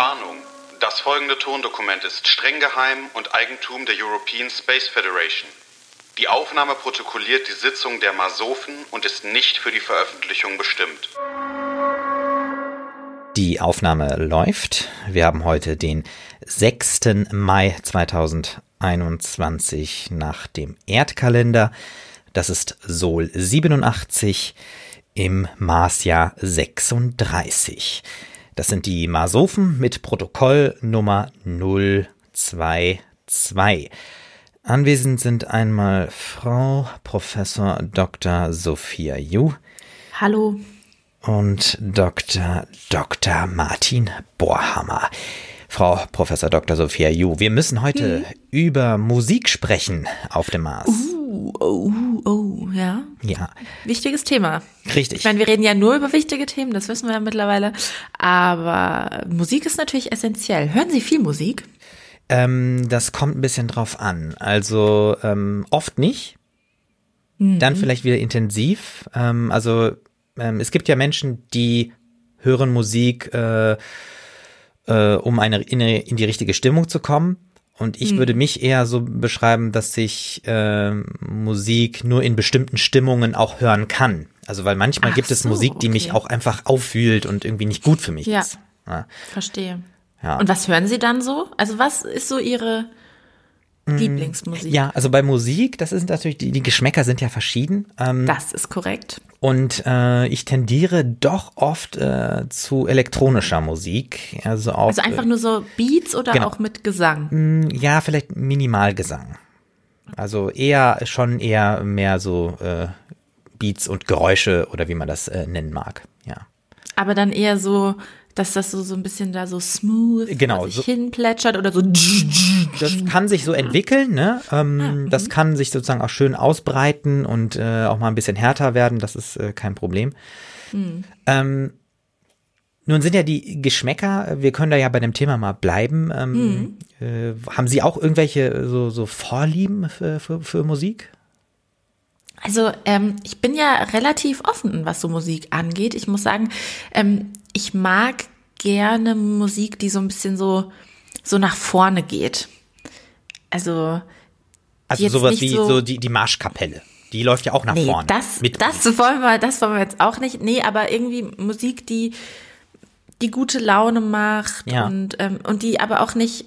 Warnung. Das folgende Tondokument ist streng geheim und Eigentum der European Space Federation. Die Aufnahme protokolliert die Sitzung der Masofen und ist nicht für die Veröffentlichung bestimmt. Die Aufnahme läuft. Wir haben heute den 6. Mai 2021 nach dem Erdkalender. Das ist Sol 87 im Marsjahr 36. Das sind die Marsophen mit Protokoll Nummer 022. Anwesend sind einmal Frau Professor Dr. Sophia Ju. Hallo. Und Dr. Dr. Martin Bohrhammer. Frau Professor Dr. Sophia Ju, wir müssen heute hm. über Musik sprechen auf dem Mars. Uh, oh, oh, ja. Ja. Wichtiges Thema. Richtig. Ich meine, wir reden ja nur über wichtige Themen, das wissen wir ja mittlerweile. Aber Musik ist natürlich essentiell. Hören Sie viel Musik? Ähm, das kommt ein bisschen drauf an. Also ähm, oft nicht. Mhm. Dann vielleicht wieder intensiv. Ähm, also ähm, es gibt ja Menschen, die hören Musik, äh, äh, um eine, in, eine, in die richtige Stimmung zu kommen. Und ich mhm. würde mich eher so beschreiben, dass ich äh, Musik nur in bestimmten Stimmungen auch hören kann. Also weil manchmal Ach gibt es so, Musik, die okay. mich auch einfach auffühlt und irgendwie nicht gut für mich ja. ist. Ja, verstehe. Ja. Und was hören Sie dann so? Also was ist so Ihre Lieblingsmusik? Ja, also bei Musik, das ist natürlich, die, die Geschmäcker sind ja verschieden. Ähm, das ist korrekt. Und äh, ich tendiere doch oft äh, zu elektronischer Musik. Also, auch, also einfach nur so Beats oder genau. auch mit Gesang? Mm, ja, vielleicht Minimalgesang. Also eher schon eher mehr so äh, Beats und Geräusche oder wie man das äh, nennen mag. Ja. Aber dann eher so dass das so, so ein bisschen da so smooth genau, sich so, hinplätschert oder so. Das kann sich so entwickeln, ne? Ähm, ah, das mhm. kann sich sozusagen auch schön ausbreiten und äh, auch mal ein bisschen härter werden, das ist äh, kein Problem. Mhm. Ähm, nun sind ja die Geschmäcker, wir können da ja bei dem Thema mal bleiben. Ähm, mhm. äh, haben Sie auch irgendwelche so, so Vorlieben für, für, für Musik? Also ähm, ich bin ja relativ offen, was so Musik angeht. Ich muss sagen, ähm, ich mag gerne Musik, die so ein bisschen so, so nach vorne geht. Also, also sowas wie so, so die, die Marschkapelle. Die läuft ja auch nach nee, vorne. Das, das wollen wir, das wollen wir jetzt auch nicht. Nee, aber irgendwie Musik, die, die gute Laune macht ja. und, ähm, und die aber auch nicht,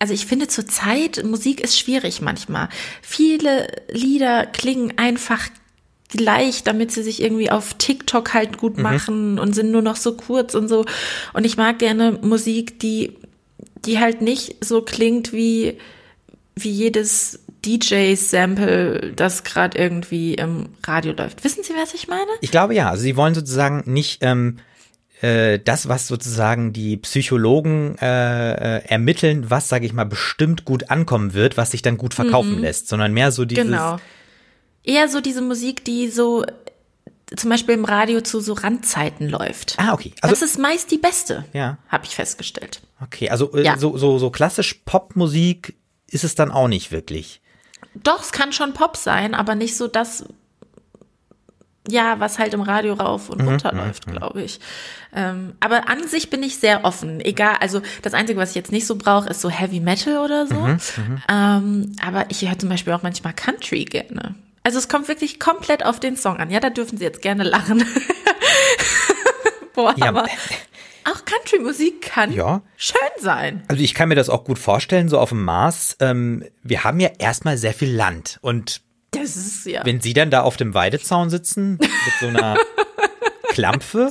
also ich finde zurzeit, Musik ist schwierig manchmal. Viele Lieder klingen einfach gleich, damit sie sich irgendwie auf TikTok halt gut mhm. machen und sind nur noch so kurz und so. Und ich mag gerne Musik, die, die halt nicht so klingt wie, wie jedes DJ-Sample, das gerade irgendwie im Radio läuft. Wissen Sie, was ich meine? Ich glaube ja. Also Sie wollen sozusagen nicht ähm, äh, das, was sozusagen die Psychologen äh, äh, ermitteln, was, sage ich mal, bestimmt gut ankommen wird, was sich dann gut verkaufen mhm. lässt, sondern mehr so dieses genau eher so diese Musik, die so zum Beispiel im Radio zu so Randzeiten läuft. Ah, okay. Also, das ist meist die beste, ja. habe ich festgestellt. Okay, also äh, ja. so, so, so klassisch Popmusik ist es dann auch nicht wirklich. Doch, es kann schon Pop sein, aber nicht so das, ja, was halt im Radio rauf und mhm, runter mhm, läuft, mhm. glaube ich. Ähm, aber an sich bin ich sehr offen. Egal, also das Einzige, was ich jetzt nicht so brauche, ist so Heavy Metal oder so. Mhm, mhm, ähm, aber ich höre zum Beispiel auch manchmal Country gerne. Also es kommt wirklich komplett auf den Song an. Ja, da dürfen Sie jetzt gerne lachen. Boah, ja. aber auch Country-Musik kann ja. schön sein. Also ich kann mir das auch gut vorstellen, so auf dem Mars. Ähm, wir haben ja erstmal sehr viel Land und das ist ja. Wenn Sie dann da auf dem Weidezaun sitzen mit so einer Klampfe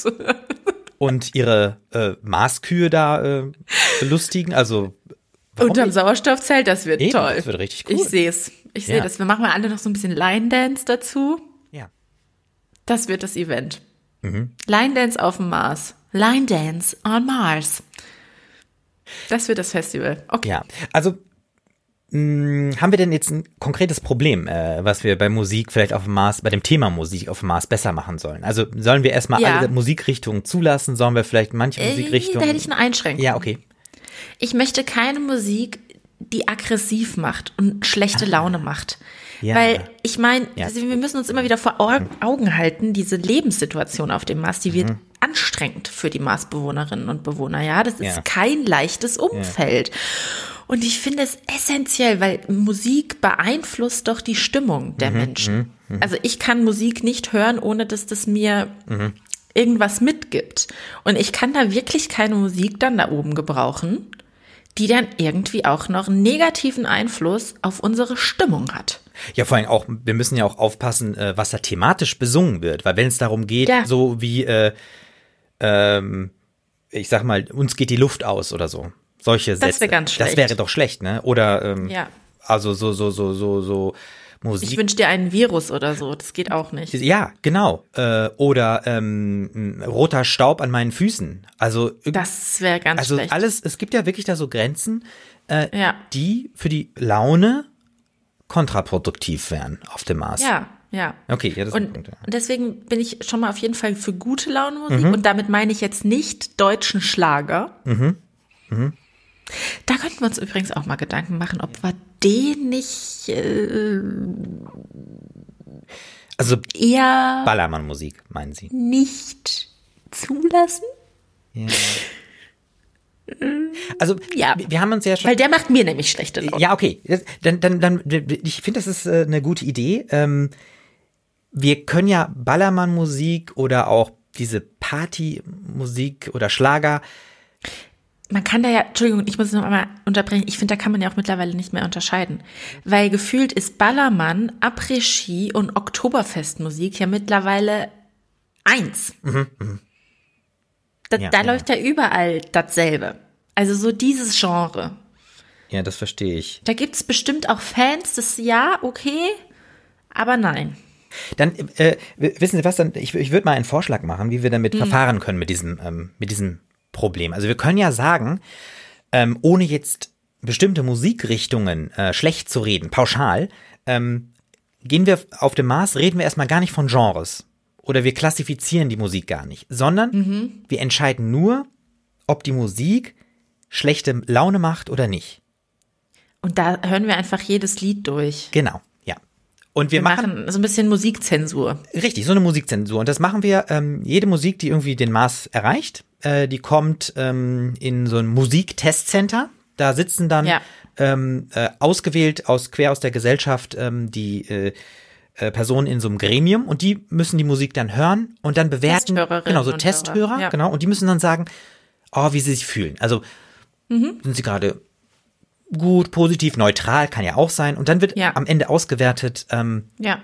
und Ihre äh, Maßkühe da äh, belustigen, also Unterm? Sauerstoffzelt, das wird Eben, toll. Das wird richtig cool. Ich sehe es. Ich sehe ja. das. Wir machen mal alle noch so ein bisschen Line Dance dazu. Ja. Das wird das Event. Mhm. Line Dance auf dem Mars. Line Dance on Mars. Das wird das Festival. Okay. Ja, also mh, hm, haben wir denn jetzt ein konkretes Problem, äh, was wir bei Musik vielleicht auf dem Mars, bei dem Thema Musik auf dem Mars besser machen sollen? Also sollen wir erstmal ja. alle Musikrichtungen zulassen? Sollen wir vielleicht manche äh, Musikrichtungen? Da hätte ich eine Einschränkung. Ja, okay. Ich möchte keine Musik, die aggressiv macht und schlechte ah. Laune macht. Ja. Weil ich meine, ja. wir müssen uns immer wieder vor Augen halten, diese Lebenssituation auf dem Mars, die wird mhm. anstrengend für die Marsbewohnerinnen und Bewohner. Ja, das ist ja. kein leichtes Umfeld. Und ich finde es essentiell, weil Musik beeinflusst doch die Stimmung der mhm, Menschen. Mhm, mhm. Also ich kann Musik nicht hören, ohne dass das mir mhm. irgendwas mitgibt. Und ich kann da wirklich keine Musik dann da oben gebrauchen, die dann irgendwie auch noch einen negativen Einfluss auf unsere Stimmung hat. Ja, vor allem auch, wir müssen ja auch aufpassen, äh, was da thematisch besungen wird, weil wenn es darum geht, ja. so wie, äh, ähm, ich sag mal, uns geht die Luft aus oder so. Solche Sätze. Das wäre ganz schlecht. Das wäre doch schlecht, ne? Oder, ähm, ja. also so, so, so, so, so, Musik. Ich wünsche dir einen Virus oder so, das geht auch nicht. Ja, genau. Äh, oder ähm, roter Staub an meinen Füßen. Also das wäre ganz also schlecht. alles. Es gibt ja wirklich da so Grenzen, äh, ja. die für die Laune kontraproduktiv wären auf dem Mars. Ja, ja. Okay, ja, das und, ist ein Punkt, ja. und deswegen bin ich schon mal auf jeden Fall für gute Laune Musik mhm. und damit meine ich jetzt nicht deutschen Schlager. Mhm. Mhm. Da könnten wir uns übrigens auch mal Gedanken machen, ob wir den nicht äh, also eher Ballermann-Musik, meinen Sie? Nicht zulassen? Ja. Also ja, wir haben uns ja schon. Weil der macht mir nämlich schlechte Laune. Ja, okay. Dann, dann, dann, ich finde, das ist äh, eine gute Idee. Ähm, wir können ja Ballermann-Musik oder auch diese Party-Musik oder Schlager man kann da ja, Entschuldigung, ich muss es noch einmal unterbrechen, ich finde, da kann man ja auch mittlerweile nicht mehr unterscheiden. Weil gefühlt ist Ballermann, Après-Ski und Oktoberfestmusik ja mittlerweile eins. Mhm, mh. Da, ja, da ja. läuft ja überall dasselbe. Also so dieses Genre. Ja, das verstehe ich. Da gibt es bestimmt auch Fans, das ja, okay, aber nein. Dann äh, wissen Sie was, dann, ich, ich würde mal einen Vorschlag machen, wie wir damit hm. verfahren können mit diesem, ähm, mit diesem Problem. Also wir können ja sagen, ähm, ohne jetzt bestimmte Musikrichtungen äh, schlecht zu reden, pauschal, ähm, gehen wir auf dem Mars, reden wir erstmal gar nicht von Genres. Oder wir klassifizieren die Musik gar nicht, sondern mhm. wir entscheiden nur, ob die Musik schlechte Laune macht oder nicht. Und da hören wir einfach jedes Lied durch. Genau, ja. Und wir, wir machen, machen, so ein bisschen Musikzensur. Richtig, so eine Musikzensur. Und das machen wir, ähm, jede Musik, die irgendwie den Mars erreicht, äh, die kommt ähm, in so ein Musiktestcenter. Da sitzen dann ja. ähm, äh, ausgewählt aus quer aus der Gesellschaft ähm, die äh, äh, Personen in so einem Gremium und die müssen die Musik dann hören und dann bewerten. Genau, so Testhörer, ja. genau. Und die müssen dann sagen, oh, wie sie sich fühlen. Also mhm. sind sie gerade gut, positiv, neutral, kann ja auch sein. Und dann wird ja. am Ende ausgewertet, ähm, ja.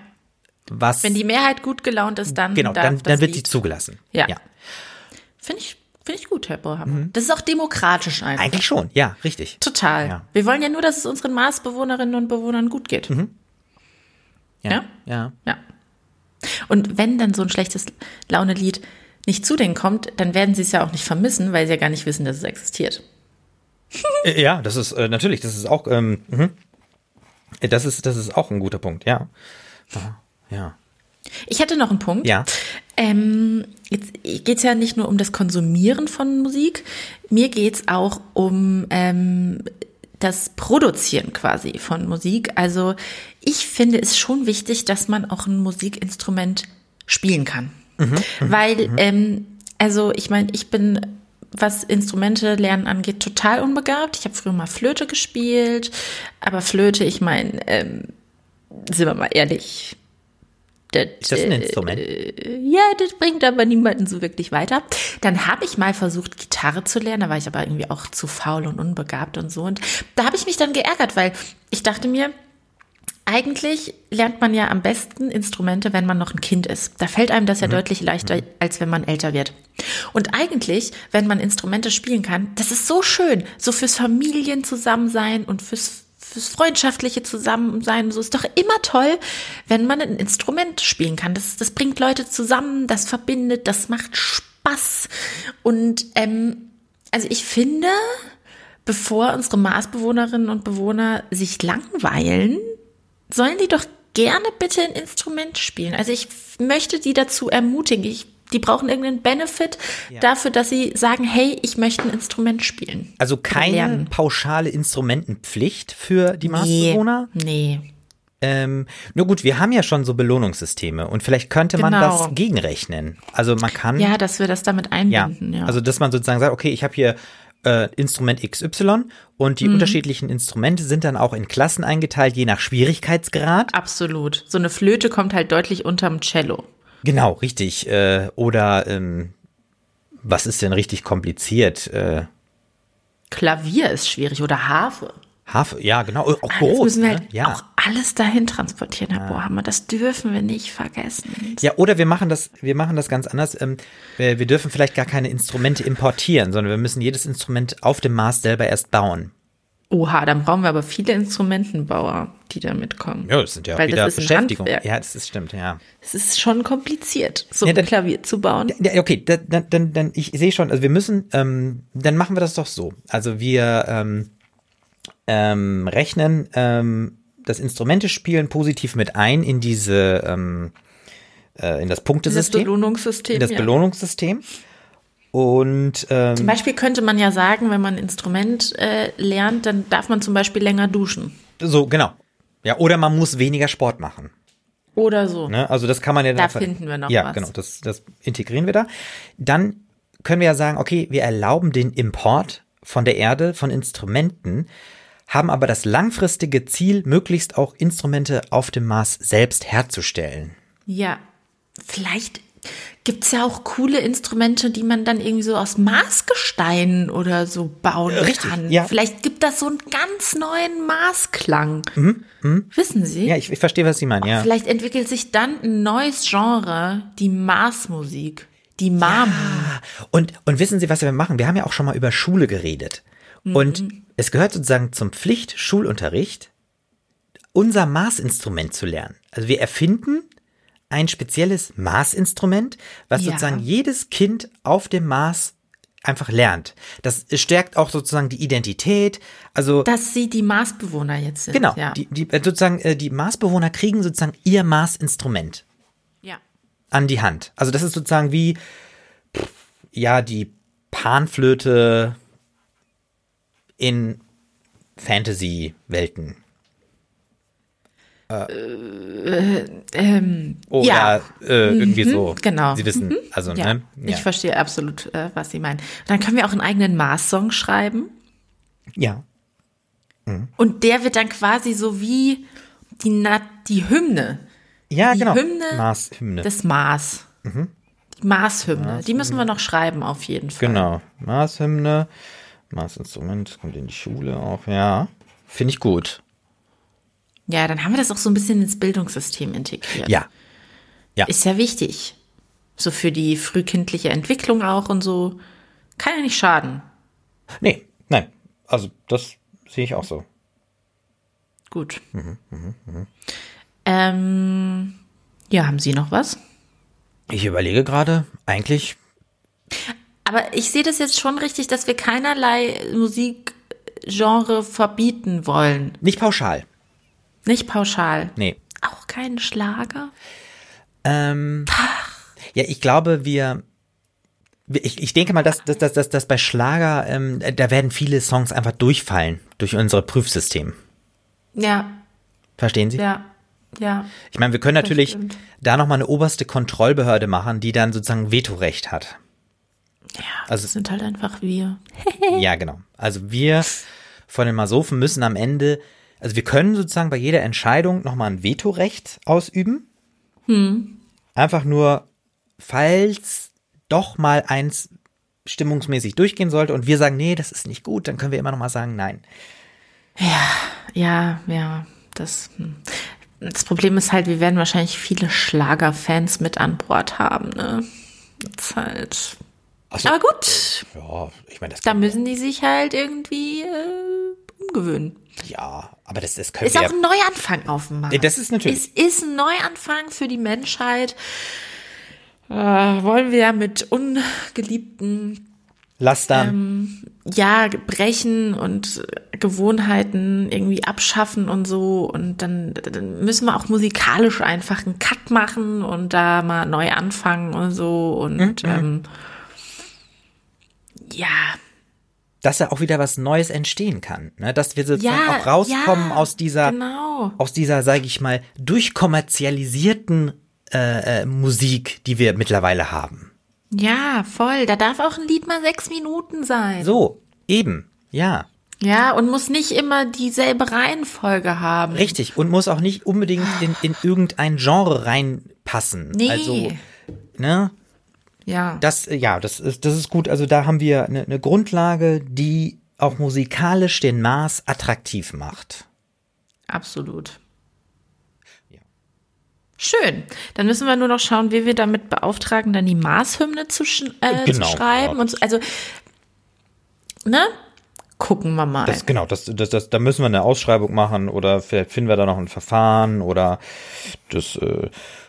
was. Wenn die Mehrheit gut gelaunt ist, dann. Genau, dann, dann wird sie zugelassen. Ja. ja. Finde ich Finde ich gut, Herr Bohrhammer. Mhm. Das ist auch demokratisch einfach. Eigentlich schon, ja, richtig. Total. Ja. Wir wollen ja nur, dass es unseren Marsbewohnerinnen und Bewohnern gut geht. Mhm. Ja, ja. Ja. Ja. Und wenn dann so ein schlechtes Launelied nicht zu denen kommt, dann werden sie es ja auch nicht vermissen, weil sie ja gar nicht wissen, dass es existiert. Äh, ja, das ist äh, natürlich, das ist auch, ähm, mh. das ist, das ist auch ein guter Punkt, ja. Ja. Ich hätte noch einen Punkt. Ja. Ähm, jetzt geht es ja nicht nur um das Konsumieren von Musik, mir geht es auch um ähm, das Produzieren quasi von Musik. Also ich finde es schon wichtig, dass man auch ein Musikinstrument spielen kann. Mhm, mhm Weil, mhm. Ähm, also ich meine, ich bin was Instrumente lernen angeht, total unbegabt. Ich habe früher mal Flöte gespielt, aber Flöte, ich meine, ähm, sind wir mal ehrlich, das, ist das ein Instrument? Äh, ja, das bringt aber niemanden so wirklich weiter. Dann habe ich mal versucht, Gitarre zu lernen, da war ich aber irgendwie auch zu faul und unbegabt und so. Und da habe ich mich dann geärgert, weil ich dachte mir, eigentlich lernt man ja am besten Instrumente, wenn man noch ein Kind ist. Da fällt einem das ja mhm. deutlich leichter, mhm. als wenn man älter wird. Und eigentlich, wenn man Instrumente spielen kann, das ist so schön, so fürs Familienzusammensein und fürs fürs freundschaftliche Zusammensein. So ist doch immer toll, wenn man ein Instrument spielen kann. Das, das bringt Leute zusammen, das verbindet, das macht Spaß. Und ähm, also ich finde, bevor unsere Marsbewohnerinnen und Bewohner sich langweilen, sollen die doch gerne bitte ein Instrument spielen. Also ich möchte die dazu ermutigen. Ich die brauchen irgendeinen Benefit ja. dafür, dass sie sagen, hey, ich möchte ein Instrument spielen. Also keine pauschale Instrumentenpflicht für die Marsbewohner? Nee. nee. Ähm, nur gut, wir haben ja schon so Belohnungssysteme und vielleicht könnte man Genau. das gegenrechnen. Also man kann Ja, dass wir das damit einbinden. Ja, also dass man sozusagen sagt, okay, ich habe hier äh, Instrument XY und Mhm. die unterschiedlichen Instrumente sind dann auch in Klassen eingeteilt, je nach Schwierigkeitsgrad. absolut. So eine Flöte kommt halt deutlich unterm Cello. Genau, richtig. Äh, oder ähm, was ist denn richtig kompliziert? Äh, Klavier ist schwierig oder Harfe. Harfe, ja, genau. Auch Jetzt groß. müssen wir ne? halt ja. auch alles dahin transportieren, Herr Bohammer. Das dürfen wir nicht vergessen. Ja, oder wir machen das, wir machen das ganz anders. Ähm, wir, wir dürfen vielleicht gar keine Instrumente importieren, sondern wir müssen jedes Instrument auf dem Mars selber erst bauen. Oha, dann brauchen wir aber viele Instrumentenbauer, die da mitkommen. Ja, das sind ja auch Weil wieder das ist ein Beschäftigung. Ja, das ist stimmt, ja. Es ist schon kompliziert, so Ja, ein dann- Klavier zu bauen. Ja, okay, dann, dann, dann, ich sehe schon, also wir müssen, ähm, dann machen wir das doch so. Also wir ähm, ähm, rechnen ähm, das Instrumentespielen positiv mit ein in diese, ähm, äh, in das Das Punktesystem, Belohnungssystem. in das ja. Belohnungssystem. Und ähm, Zum Beispiel könnte man ja sagen, wenn man ein Instrument äh, lernt, dann darf man zum Beispiel länger duschen. so, genau. Ja, oder man muss weniger Sport machen. Oder so. Ne? Also das kann man ja Da dann- finden wir noch Ja, was. genau, das, das integrieren wir da. Dann können wir ja sagen, okay, wir erlauben den Import von der Erde von Instrumenten, haben aber das langfristige Ziel, möglichst auch Instrumente auf dem Mars selbst herzustellen. Ja, vielleicht gibt's ja auch coole Instrumente, die man dann irgendwie so aus Maßgestein oder so bauen Richtig, kann. ja. Vielleicht gibt das so einen ganz neuen Maßklang. Wissen Sie? Mhm, Ja, ich, ich verstehe, was Sie meinen, ja. Vielleicht entwickelt sich dann ein neues Genre, die Maßmusik. Die Marm. Und, und wissen Sie, was wir machen? Wir haben ja auch schon mal über Schule geredet. Und es gehört sozusagen zum Pflicht-Schulunterricht, unser Maßinstrument zu lernen. Also wir erfinden ein spezielles Maßinstrument, was Ja. sozusagen jedes Kind auf dem Mars einfach lernt. Das stärkt auch sozusagen die Identität. Also Dass sie die Marsbewohner jetzt sind. genau, Ja. die, die äh, sozusagen äh, die Marsbewohner kriegen sozusagen ihr Maßinstrument ja. an die Hand. Also das ist sozusagen wie, ja, die Panflöte in Fantasy-Welten. Ähm, Oder ja. äh, irgendwie so. genau. Sie wissen, also, Ja, ne? ich Ja. verstehe absolut, äh, was Sie meinen. Dann können wir auch einen eigenen Mars-Song schreiben. ja. Und der wird dann quasi so wie die, Na die Hymne Ja, Die genau. Hymne Mars-Hymne. des Mars. Die Mars-Hymne. Die müssen wir noch schreiben, auf jeden Fall. Genau. Mars-Hymne. Mars-Instrument kommt in die Schule auch, ja. Finde ich gut. Ja, dann haben wir das auch so ein bisschen ins Bildungssystem integriert. Ja. Ist ja wichtig. So für die frühkindliche Entwicklung auch und so. Kann ja nicht schaden. Nee, nein. Also, das sehe ich auch so. Gut. Ähm, ja, haben Sie noch was? Ich überlege gerade, eigentlich Aber ich sehe das jetzt schon richtig, dass wir keinerlei Musikgenre verbieten wollen. nicht pauschal. Nicht pauschal. Nee. Auch keinen Schlager? Ähm, ja, ich glaube, wir. Ich, ich denke mal, dass, dass, dass, dass, dass bei Schlager, ähm, da werden viele Songs einfach durchfallen durch unser Prüfsystem. Ja, Verstehen Sie? ja, ja. Ich meine, wir können natürlich stimmt. da nochmal eine oberste Kontrollbehörde machen, die dann sozusagen Vetorecht hat. Ja, Also- das sind halt einfach wir. Ja, genau. Also wir von den Masophen müssen am Ende, also wir können sozusagen bei jeder Entscheidung nochmal ein Vetorecht ausüben. Einfach nur, falls doch mal eins stimmungsmäßig durchgehen sollte und wir sagen, nee, das ist nicht gut, dann können wir immer noch mal sagen, nein. Ja, ja, das. hm. Das Problem ist halt, wir werden wahrscheinlich viele Schlagerfans mit an Bord haben, ne? Das ist halt. So. Aber gut, Ja, ich meine, das da müssen die sich halt irgendwie äh, umgewöhnen. ja, aber das, das können Ist wir auch ein Neuanfang auf dem Markt. das ist natürlich, Es ist ein Neuanfang für die Menschheit. Äh, wollen wir ja mit ungeliebten lass dann, ähm, ja, brechen und Gewohnheiten irgendwie abschaffen und so. Und dann, dann müssen wir auch musikalisch einfach einen Cut machen und da mal neu anfangen und so. Und ähm, ja, dass da auch wieder was Neues entstehen kann. Ne? Dass wir sozusagen ja, auch rauskommen ja, aus dieser, genau. aus dieser, sage ich mal, durchkommerzialisierten äh, äh, Musik, die wir mittlerweile haben. Ja, voll. Da darf auch ein Lied mal sechs Minuten sein. So, eben, ja. Ja, und muss nicht immer dieselbe Reihenfolge haben. Richtig, und muss auch nicht unbedingt in, in irgendein Genre reinpassen. Nee. Also, ne? Ja. Das, ja, das ist, das ist gut. Also da haben wir eine, eine Grundlage, die auch musikalisch den Mars attraktiv macht. Absolut. Ja. Schön. Dann müssen wir nur noch schauen, wie wir damit beauftragen, dann die Mars-Hymne zu, äh, genau, zu schreiben. Ja. Und so, also, ne? Gucken wir mal. Das, genau, das, das, das, da müssen wir eine Ausschreibung machen oder vielleicht finden wir da noch ein Verfahren oder das äh,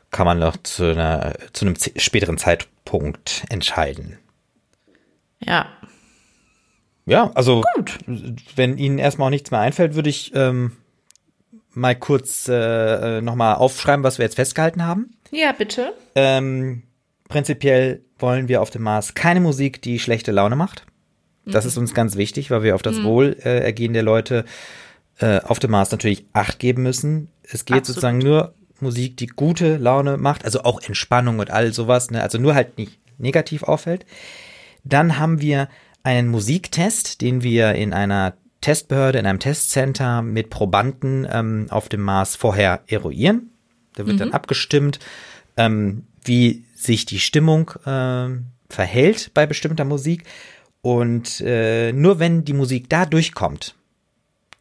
kann man noch zu, einer, zu einem späteren Zeitpunkt entscheiden. Ja. Ja, also Gut. wenn Ihnen erstmal auch nichts mehr einfällt, würde ich ähm, mal kurz äh, äh nochmal aufschreiben, was wir jetzt festgehalten haben. Ja, bitte. Ähm, prinzipiell wollen wir auf dem Mars keine Musik, die schlechte Laune macht. Das mhm. ist uns ganz wichtig, weil wir auf das mhm. Wohlergehen der Leute äh, auf dem Mars natürlich Acht geben müssen. Es geht Absolut. sozusagen nur Musik, die gute Laune macht, also auch Entspannung und all sowas, ne? also nur halt nicht negativ auffällt. Dann haben wir einen Musiktest, den wir in einer Testbehörde, in einem Testcenter mit Probanden ähm, auf dem Mars vorher eruieren. Da wird mhm. dann abgestimmt, ähm, wie sich die Stimmung äh, verhält bei bestimmter Musik. Und äh, nur wenn die Musik da durchkommt,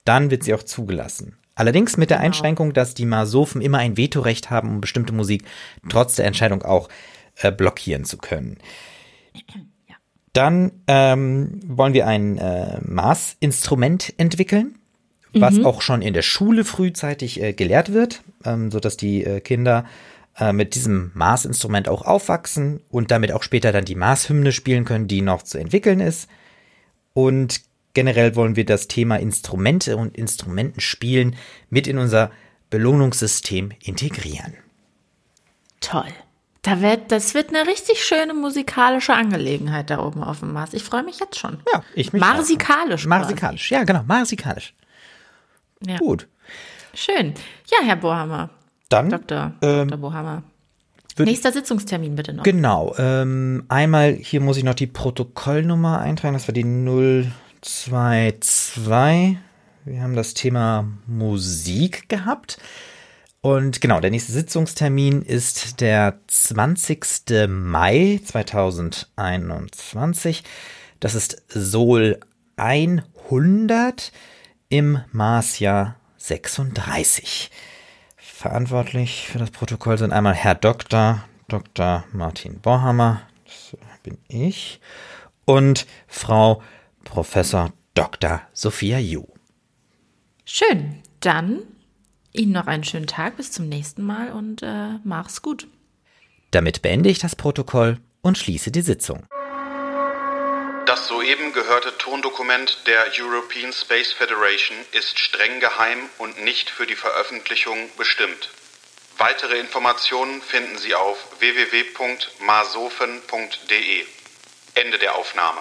dann wird sie auch zugelassen. Allerdings mit der genau. Einschränkung, dass die Masophen immer ein Vetorecht haben, um bestimmte Musik trotz der Entscheidung auch äh, blockieren zu können. Ja. Dann ähm, wollen wir ein äh, Maßinstrument entwickeln, was mhm. auch schon in der Schule frühzeitig äh, gelehrt wird, ähm, so dass die äh, Kinder äh, mit diesem Maßinstrument auch aufwachsen und damit auch später dann die Maßhymne spielen können, die noch zu entwickeln ist. Und generell wollen wir das Thema Instrumente und Instrumentenspielen mit in unser Belohnungssystem integrieren. Toll. Da wird, das wird eine richtig schöne musikalische Angelegenheit da oben auf dem Mars. Ich freue mich jetzt schon. Ja, ich mich Marsikalisch. Auch. Marsikalisch, ja, genau, marsikalisch. Ja. Gut. Schön. Ja, Herr Bohammer. Dann. Dr. Ähm, Dr. Bohammer. Nächster Sitzungstermin bitte noch. Genau. Ähm, einmal hier muss ich noch die Protokollnummer eintragen. Das war die 0. 2, 2. Wir haben das Thema Musik gehabt. Und genau, der nächste Sitzungstermin ist der 20. Mai 2021. Das ist Sol 100 im Marsjahr 36. Verantwortlich für das Protokoll sind einmal Herr Dr. Dr. Martin Borhammer, das bin ich, und Frau Professor Dr. Sophia Yu. Schön. Dann Ihnen noch einen schönen Tag. Bis zum nächsten Mal und äh, mach's gut. Damit beende ich das Protokoll und schließe die Sitzung. Das soeben gehörte Tondokument der European Space Federation ist streng geheim und nicht für die Veröffentlichung bestimmt. Weitere Informationen finden Sie auf www.masofen.de. Ende der Aufnahme.